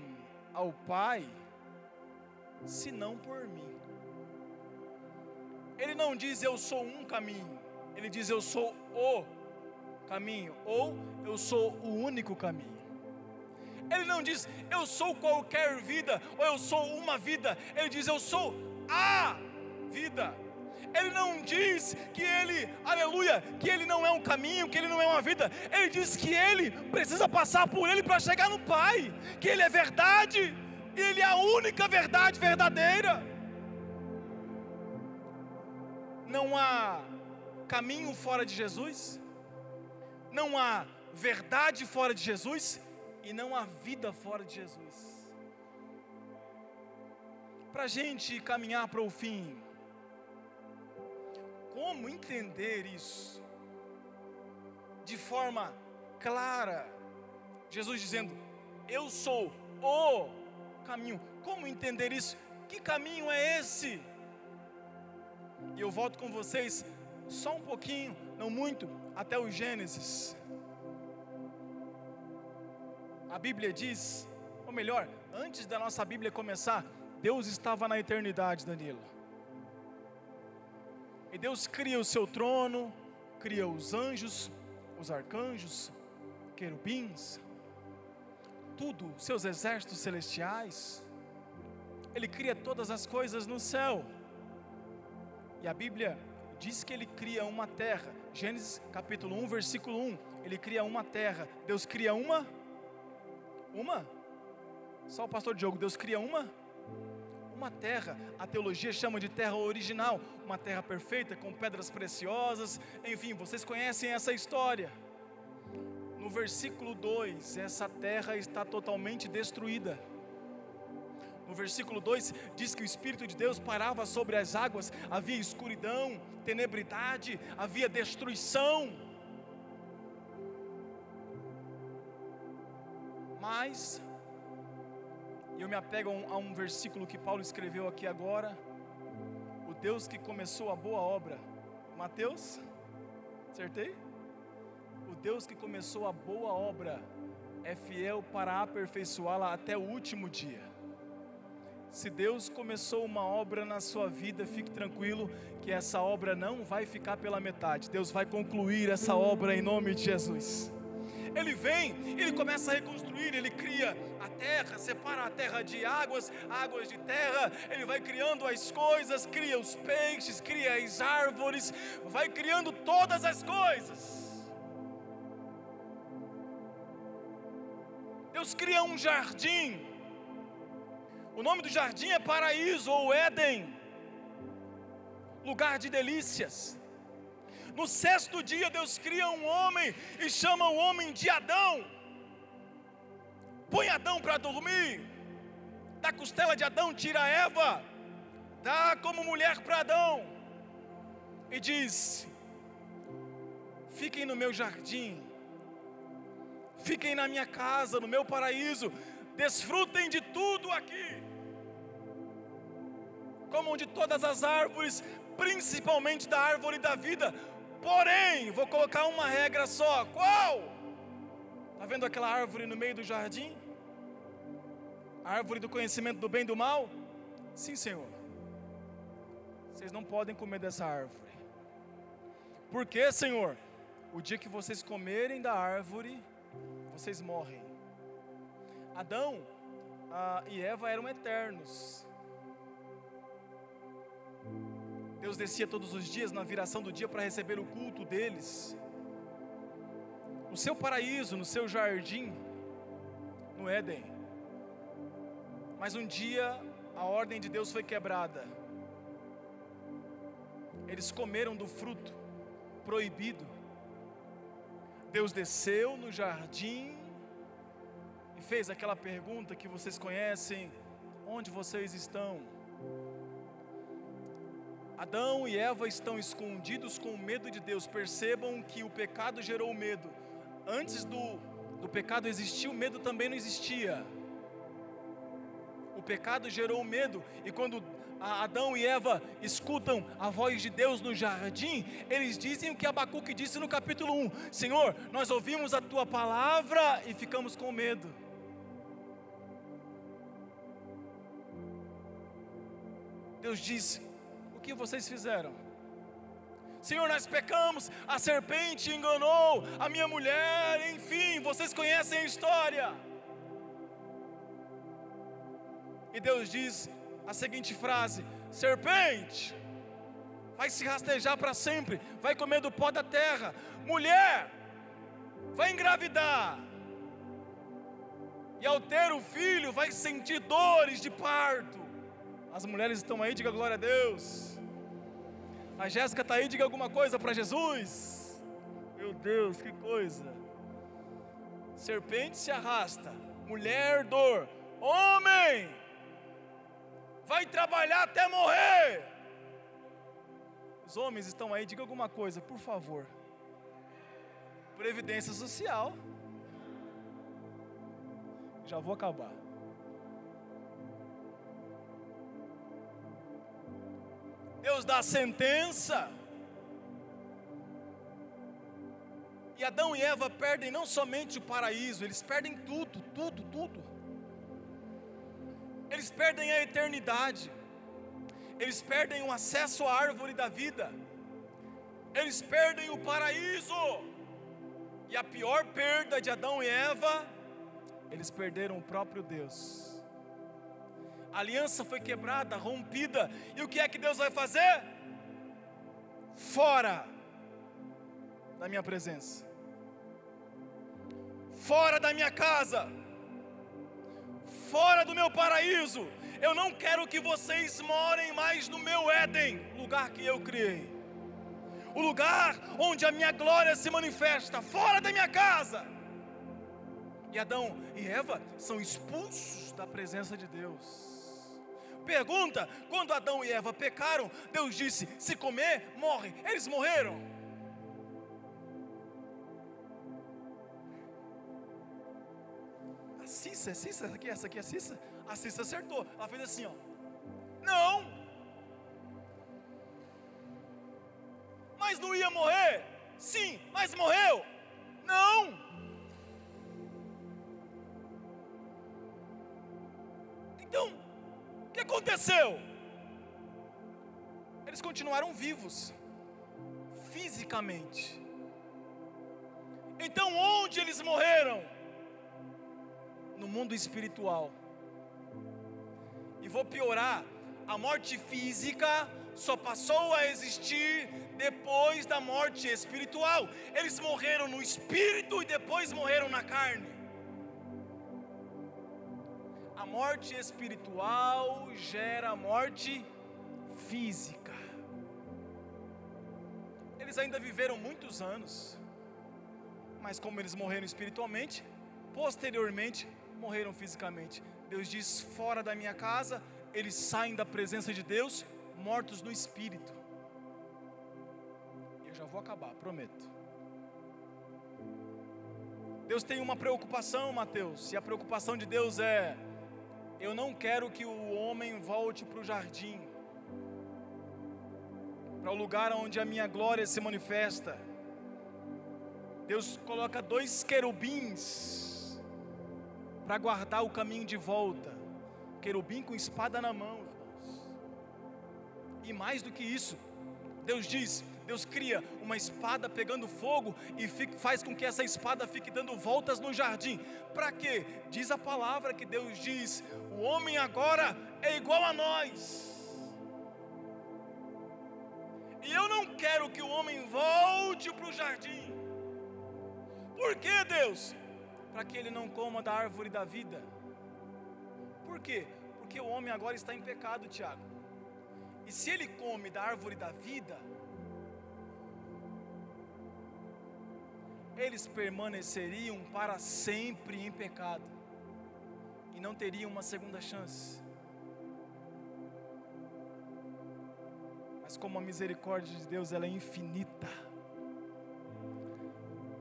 ao Pai senão por mim. Ele não diz eu sou um caminho, ele diz eu sou o caminho, ou eu sou o único caminho. Ele não diz eu sou qualquer vida, ou eu sou uma vida, ele diz eu sou a vida. Ele não diz que ele, aleluia, que ele não é um caminho, que ele não é uma vida. Ele diz que ele precisa passar por ele para chegar no Pai, que ele é verdade, ele é a única verdade verdadeira. Não há caminho fora de Jesus, não há verdade fora de Jesus e não há vida fora de Jesus. Para a gente caminhar para o fim, como entender isso de forma clara. Jesus dizendo: Eu sou o caminho. Como entender isso? Que caminho é esse? E eu volto com vocês só um pouquinho, não muito, até o Gênesis. A Bíblia diz, ou melhor, antes da nossa Bíblia começar, Deus estava na eternidade, Danilo. E Deus cria o seu trono, cria os anjos, os arcanjos, querubins, tudo, seus exércitos celestiais. Ele cria todas as coisas no céu. E a Bíblia diz que ele cria uma terra. Gênesis capítulo 1, versículo 1. Ele cria uma terra. Deus cria uma? Uma? Só o pastor Diogo, Deus cria uma? Uma terra, a teologia chama de terra original, uma terra perfeita com pedras preciosas, enfim, vocês conhecem essa história. No versículo 2, essa terra está totalmente destruída. No versículo 2 diz que o Espírito de Deus parava sobre as águas, havia escuridão, tenebridade, havia destruição. Mas eu me apego a um, a um versículo que Paulo escreveu aqui agora. O Deus que começou a boa obra. Mateus? Acertei? O Deus que começou a boa obra é fiel para aperfeiçoá-la até o último dia. Se Deus começou uma obra na sua vida, fique tranquilo que essa obra não vai ficar pela metade. Deus vai concluir essa obra em nome de Jesus. Ele vem, ele começa a reconstruir, ele cria a terra, separa a terra de águas, águas de terra, ele vai criando as coisas, cria os peixes, cria as árvores, vai criando todas as coisas. Deus cria um jardim, O nome do jardim é paraíso ou Éden, lugar de delícias. No sexto dia, Deus cria um homem e chama o homem de Adão. Põe Adão para dormir. Da costela de Adão, tira Eva. Dá como mulher para Adão. E diz: Fiquem no meu jardim. Fiquem na minha casa, no meu paraíso. Desfrutem de tudo aqui. Comam de todas as árvores, principalmente da árvore da vida, Porém, vou colocar uma regra só. Qual? Está vendo aquela árvore no meio do jardim? A árvore do conhecimento do bem e do mal? Sim, Senhor. Vocês não podem comer dessa árvore. Por quê, Senhor? O dia que vocês comerem da árvore, vocês morrem. Adão ah, e Eva eram eternos. Deus descia todos os dias na viração do dia para receber o culto deles. No seu paraíso, no seu jardim, no Éden. Mas um dia a ordem de Deus foi quebrada. Eles comeram do fruto proibido. Deus desceu no jardim e fez aquela pergunta que vocês conhecem: onde vocês estão? Adão e Eva estão escondidos com medo de Deus. Percebam que o pecado gerou medo. Antes do, do pecado existir, o medo também não existia. O pecado gerou medo, e quando Adão e Eva escutam a voz de Deus no jardim, eles dizem o que Abacuque disse no capítulo 1: Senhor, nós ouvimos a tua palavra e ficamos com medo. Deus disse: que vocês fizeram? Senhor, nós pecamos, a serpente enganou a minha mulher, enfim, vocês conhecem a história. E Deus diz a seguinte frase: Serpente, vai se rastejar para sempre, vai comer do pó da terra. Mulher, vai engravidar. E ao ter o filho, vai sentir dores de parto. As mulheres estão aí, diga glória a Deus. A Jéssica está aí, diga alguma coisa para Jesus. Meu Deus, que coisa. Serpente se arrasta, mulher dor, homem, vai trabalhar até morrer. Os homens estão aí, diga alguma coisa, por favor. Previdência social. Já vou acabar. Deus dá a sentença. E Adão e Eva perdem não somente o paraíso, eles perdem tudo, tudo, tudo. Eles perdem a eternidade. Eles perdem o acesso à árvore da vida. Eles perdem o paraíso. E a pior perda de Adão e Eva, eles perderam o próprio Deus a aliança foi quebrada, rompida, e o que é que Deus vai fazer? Fora da minha presença, fora da minha casa, fora do meu paraíso. Eu não quero que vocês morem mais no meu Éden, lugar que eu criei, o lugar onde a minha glória se manifesta, fora da minha casa. E Adão e Eva são expulsos da presença de Deus. Pergunta: quando Adão e Eva pecaram, Deus disse: se comer, morre. Eles morreram. A Cissa, a Cissa, aqui, essa aqui é a Cissa. A Cissa acertou. Ela fez assim, ó. Não. Mas não ia morrer? Sim, mas morreu? Não. Então, que aconteceu? Eles continuaram vivos, fisicamente. Então, onde eles morreram? No mundo espiritual. E vou piorar: a morte física só passou a existir depois da morte espiritual. Eles morreram no espírito e depois morreram na carne. Morte espiritual gera morte física. Eles ainda viveram muitos anos, mas como eles morreram espiritualmente, posteriormente morreram fisicamente. Deus diz: fora da minha casa, eles saem da presença de Deus, mortos no espírito. Eu já vou acabar, prometo. Deus tem uma preocupação, Mateus, e a preocupação de Deus é: eu não quero que o homem volte para o jardim, para o lugar onde a minha glória se manifesta. Deus coloca dois querubins para guardar o caminho de volta, querubim com espada na mão, irmãos. E mais do que isso, Deus diz: Deus cria uma espada pegando fogo e fica, faz com que essa espada fique dando voltas no jardim. Para quê? Diz a palavra que Deus diz: o homem agora é igual a nós. E eu não quero que o homem volte para o jardim. Por que, Deus? Para que ele não coma da árvore da vida. Por quê? Porque o homem agora está em pecado, Tiago. E se ele come da árvore da vida, eles permaneceriam para sempre em pecado e não teriam uma segunda chance. Mas como a misericórdia de Deus ela é infinita,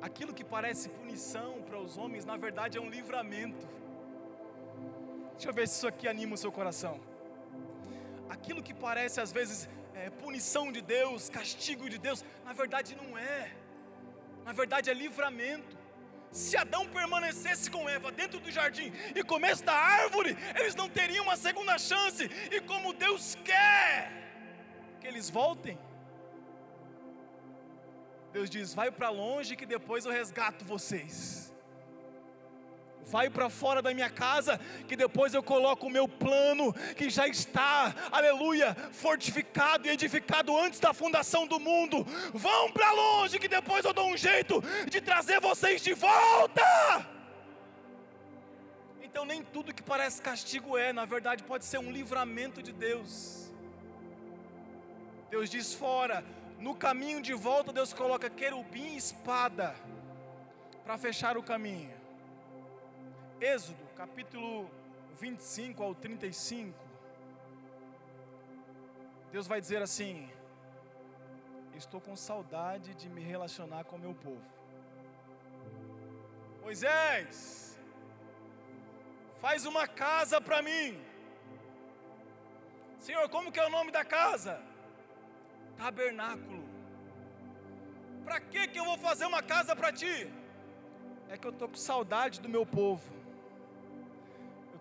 aquilo que parece punição para os homens, na verdade é um livramento. Deixa eu ver se isso aqui anima o seu coração. Aquilo que parece às vezes é, punição de Deus, castigo de Deus, na verdade não é na verdade é livramento. Se Adão permanecesse com Eva dentro do jardim e comesse da árvore, eles não teriam uma segunda chance. E como Deus quer que eles voltem, Deus diz: vai para longe que depois eu resgato vocês vai para fora da minha casa, que depois eu coloco o meu plano, que já está, aleluia, fortificado e edificado antes da fundação do mundo. Vão para longe, que depois eu dou um jeito de trazer vocês de volta. Então, nem tudo que parece castigo é, na verdade, pode ser um livramento de Deus. Deus diz fora, no caminho de volta, Deus coloca querubim e espada para fechar o caminho. Êxodo, capítulo 25 ao 35. Deus vai dizer assim: Estou com saudade de me relacionar com meu povo. Moisés, faz uma casa para mim. Senhor, como que é o nome da casa? Tabernáculo. Para que que eu vou fazer uma casa para ti? É que eu tô com saudade do meu povo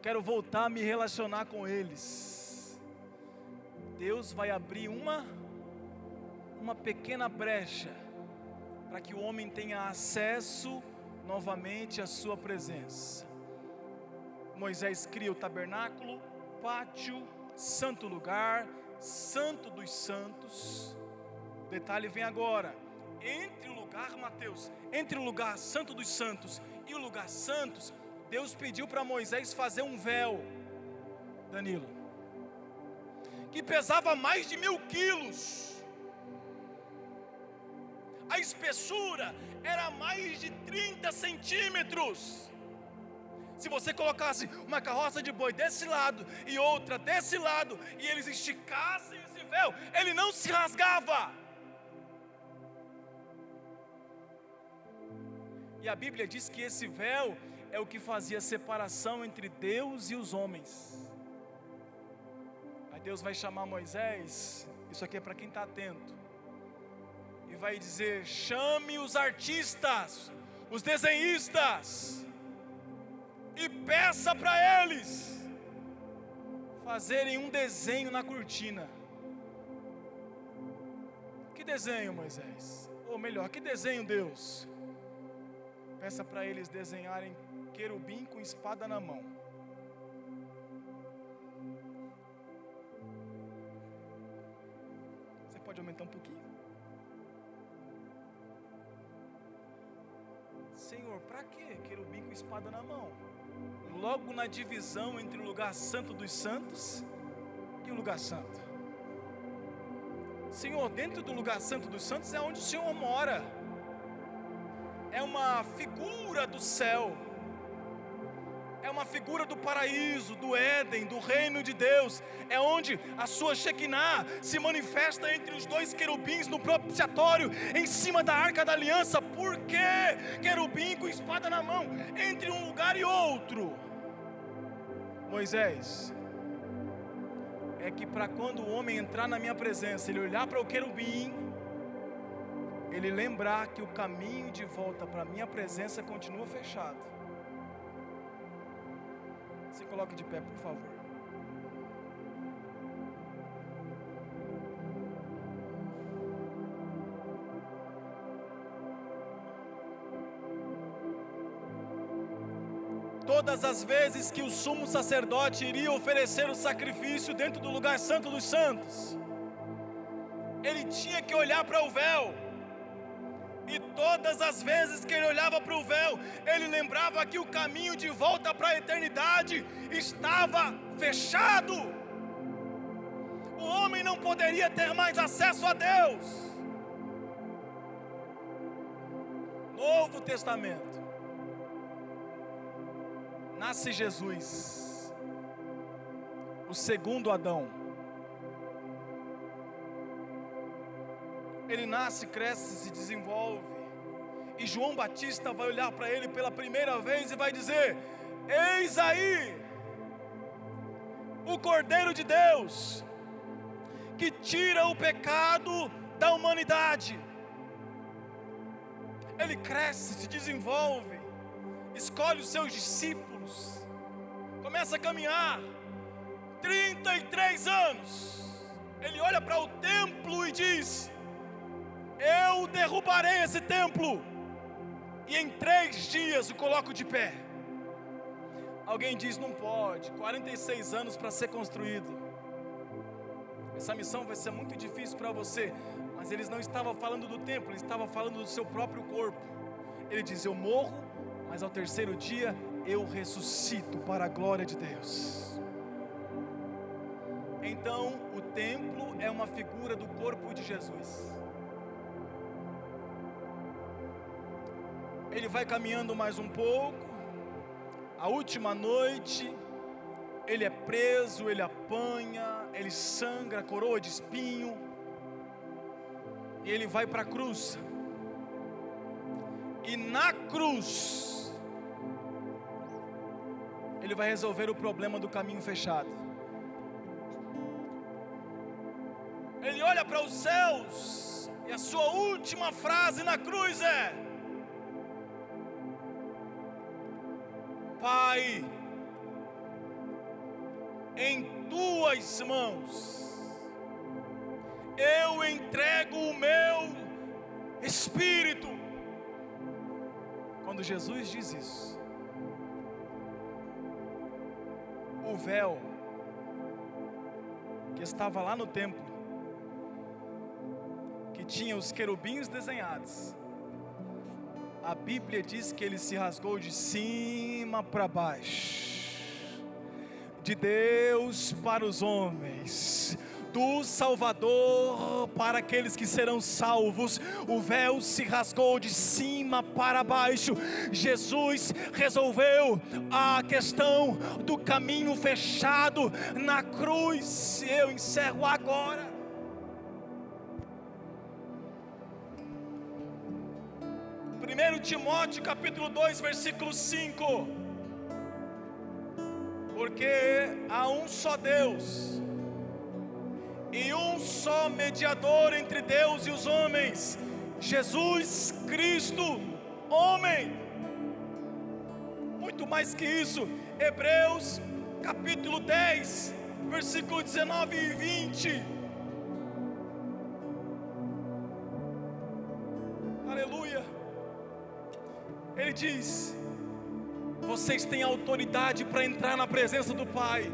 quero voltar a me relacionar com eles. Deus vai abrir uma uma pequena brecha para que o homem tenha acesso novamente à sua presença. Moisés cria o tabernáculo, pátio, santo lugar, santo dos santos. O detalhe vem agora. Entre o lugar, Mateus, entre o lugar santo dos santos e o lugar santos, Deus pediu para Moisés fazer um véu, Danilo, que pesava mais de mil quilos. A espessura era mais de 30 centímetros. Se você colocasse uma carroça de boi desse lado e outra desse lado, e eles esticassem esse véu, ele não se rasgava. E a Bíblia diz que esse véu é o que fazia separação entre Deus e os homens. Aí Deus vai chamar Moisés, isso aqui é para quem está atento, e vai dizer: chame os artistas, os desenhistas, e peça para eles fazerem um desenho na cortina. Que desenho, Moisés? Ou melhor, que desenho, Deus? Peça para eles desenharem querubim com espada na mão. Você pode aumentar um pouquinho? Senhor, para que querubim com espada na mão? logo na divisão entre o lugar santo dos santos e o lugar santo. Senhor, dentro do lugar santo dos santos é onde o Senhor mora. É uma figura do céu. É uma figura do paraíso, do Éden, do reino de Deus. É onde a sua Shekinah se manifesta entre os dois querubins no propiciatório, em cima da arca da aliança. Por que querubim com espada na mão, entre um lugar e outro? Moisés, é que para quando o homem entrar na minha presença, ele olhar para o querubim, ele lembrar que o caminho de volta para a minha presença continua fechado. Se coloque de pé, por favor. todas as vezes que o sumo sacerdote iria oferecer o sacrifício dentro do lugar santo dos santos, ele tinha que olhar para o véu. E todas as vezes que ele olhava para o véu, ele lembrava que o caminho de volta para a eternidade estava fechado. O homem não poderia ter mais acesso a Deus. Novo Testamento nasce Jesus, o segundo Adão. Ele nasce, cresce, se desenvolve. E João Batista vai olhar para ele pela primeira vez e vai dizer: Eis aí o Cordeiro de Deus, que tira o pecado da humanidade. Ele cresce, se desenvolve, escolhe os seus discípulos começa a caminhar, 33 anos, ele olha para o templo e diz: Eu derrubarei esse templo, e em três dias o coloco de pé. Alguém diz: Não pode, 46 anos para ser construído. Essa missão vai ser muito difícil para você, mas eles não estavam falando do templo, eles estavam falando do seu próprio corpo. Ele diz: Eu morro, mas ao terceiro dia eu ressuscito para a glória de Deus. Então, o templo é uma figura do corpo de Jesus. Ele vai caminhando mais um pouco. A última noite, ele é preso, ele apanha, ele sangra, coroa de espinho. E ele vai para a cruz. E na cruz, ele vai resolver o problema do caminho fechado. Ele olha para os céus e a sua última frase na cruz é: Pai, em tuas mãos eu entrego o meu espírito. Quando Jesus diz isso, o véu que estava lá no templo, que tinha os querubins desenhados, a Bíblia diz que ele se rasgou de cima para baixo, de Deus para os homens, do Salvador para aqueles que serão salvos. O véu se rasgou de cima para baixo. Jesus resolveu a questão do caminho fechado na cruz. Eu encerro agora. Timóteo capítulo 2, versículo 5. Porque há um só Deus, e um só mediador entre Deus e os homens, Jesus Cristo, homem. Muito mais que isso, Hebreus capítulo 10, versículo 19 e 20. Ele diz: Vocês têm autoridade para entrar na presença do Pai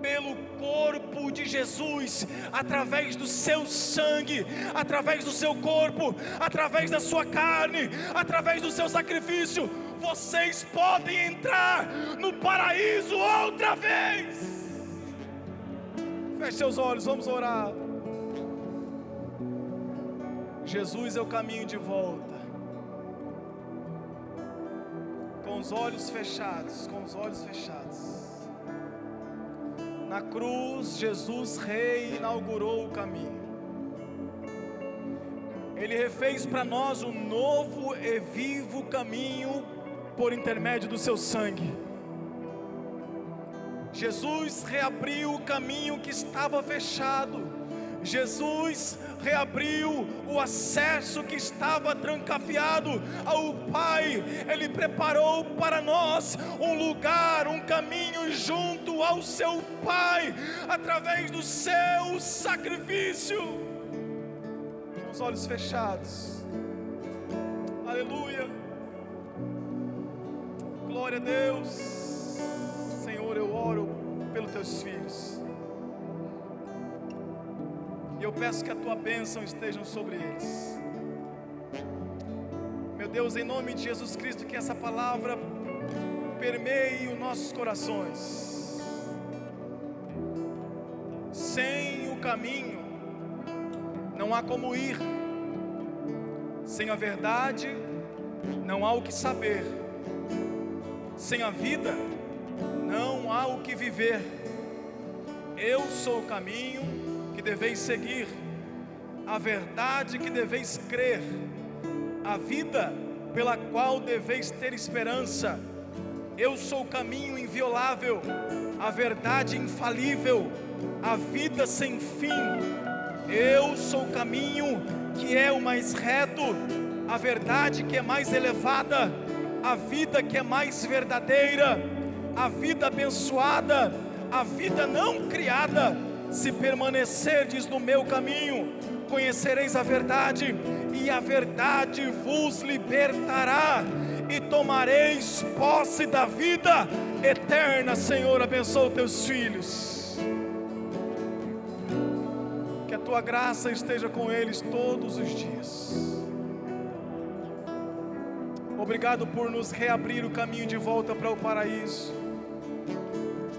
pelo corpo de Jesus, através do seu sangue, através do seu corpo, através da sua carne, através do seu sacrifício. vocês podem entrar no paraíso outra vez. Feche seus olhos, vamos orar. Jesus é o caminho de volta. Com os olhos fechados, com os olhos fechados. Na cruz, Jesus Rei inaugurou o caminho. Ele refez para nós um novo e vivo caminho por intermédio do seu sangue. Jesus reabriu o caminho que estava fechado. Jesus reabriu o acesso que estava trancafiado ao Pai. Ele preparou para nós um lugar, um caminho junto ao seu Pai, através do seu sacrifício. Com os olhos fechados. Aleluia. Glória a Deus. Senhor, eu oro pelos teus filhos. Eu peço que a tua bênção esteja sobre eles. Meu Deus, em nome de Jesus Cristo, que essa palavra permeie os nossos corações. Sem o caminho, não há como ir. Sem a verdade, não há o que saber. Sem a vida, não há o que viver. Eu sou o caminho deveis seguir, a verdade que deveis crer, a vida pela qual deveis ter esperança. Eu sou o caminho inviolável, a verdade infalível, a vida sem fim. Eu sou o caminho que é o mais reto, a verdade que é mais elevada, a vida que é mais verdadeira a vida abençoada, a vida não criada. Se permanecerdes no meu caminho, conhecereis a verdade, e a verdade vos libertará, e tomareis posse da vida eterna. Senhor, abençoa teus filhos. Que a tua graça esteja com eles todos os dias. Obrigado por nos reabrir o caminho de volta para o paraíso.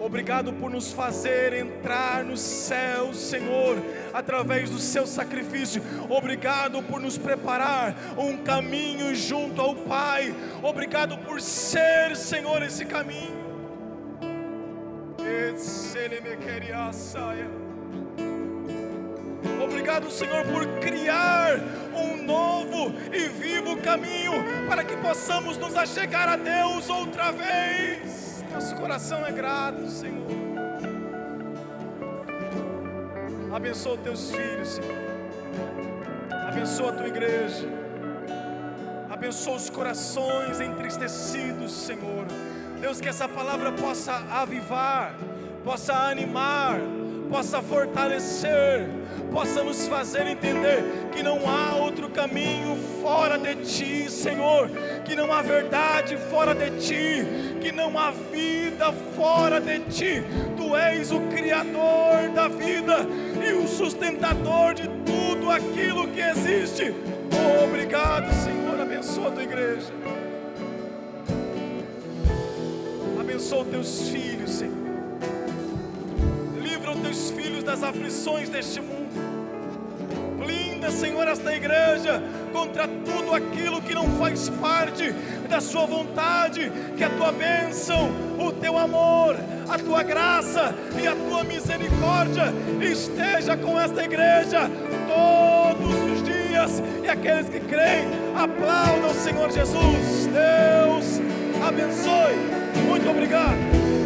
Obrigado por nos fazer entrar no céu, Senhor, através do seu sacrifício. Obrigado por nos preparar um caminho junto ao Pai. Obrigado por ser, Senhor, esse caminho. Obrigado, Senhor, por criar um novo e vivo caminho para que possamos nos achegar a Deus outra vez. Nosso coração é grato, Senhor. Abençoa teus filhos, Senhor. Abençoa a tua igreja. Abençoa os corações entristecidos, Senhor. Deus, que essa palavra possa avivar, possa animar, possa fortalecer, possa nos fazer entender que não há outro caminho fora de ti, Senhor, que não há verdade fora de ti, que não há vida fora de ti. Tu és o Criador da vida e o sustentador de tudo aquilo que existe. obrigado, Senhor. Abençoa a tua igreja. Abençoa teus filhos, Senhor. Os filhos das aflições deste mundo. Blinda, Senhor, esta igreja contra tudo aquilo que não faz parte da Sua vontade, que a Tua bênção, o Teu amor, a Tua graça e a Tua misericórdia esteja com esta igreja todos os dias. E aqueles que creem, aplaudam o Senhor Jesus. Deus abençoe. Muito obrigado.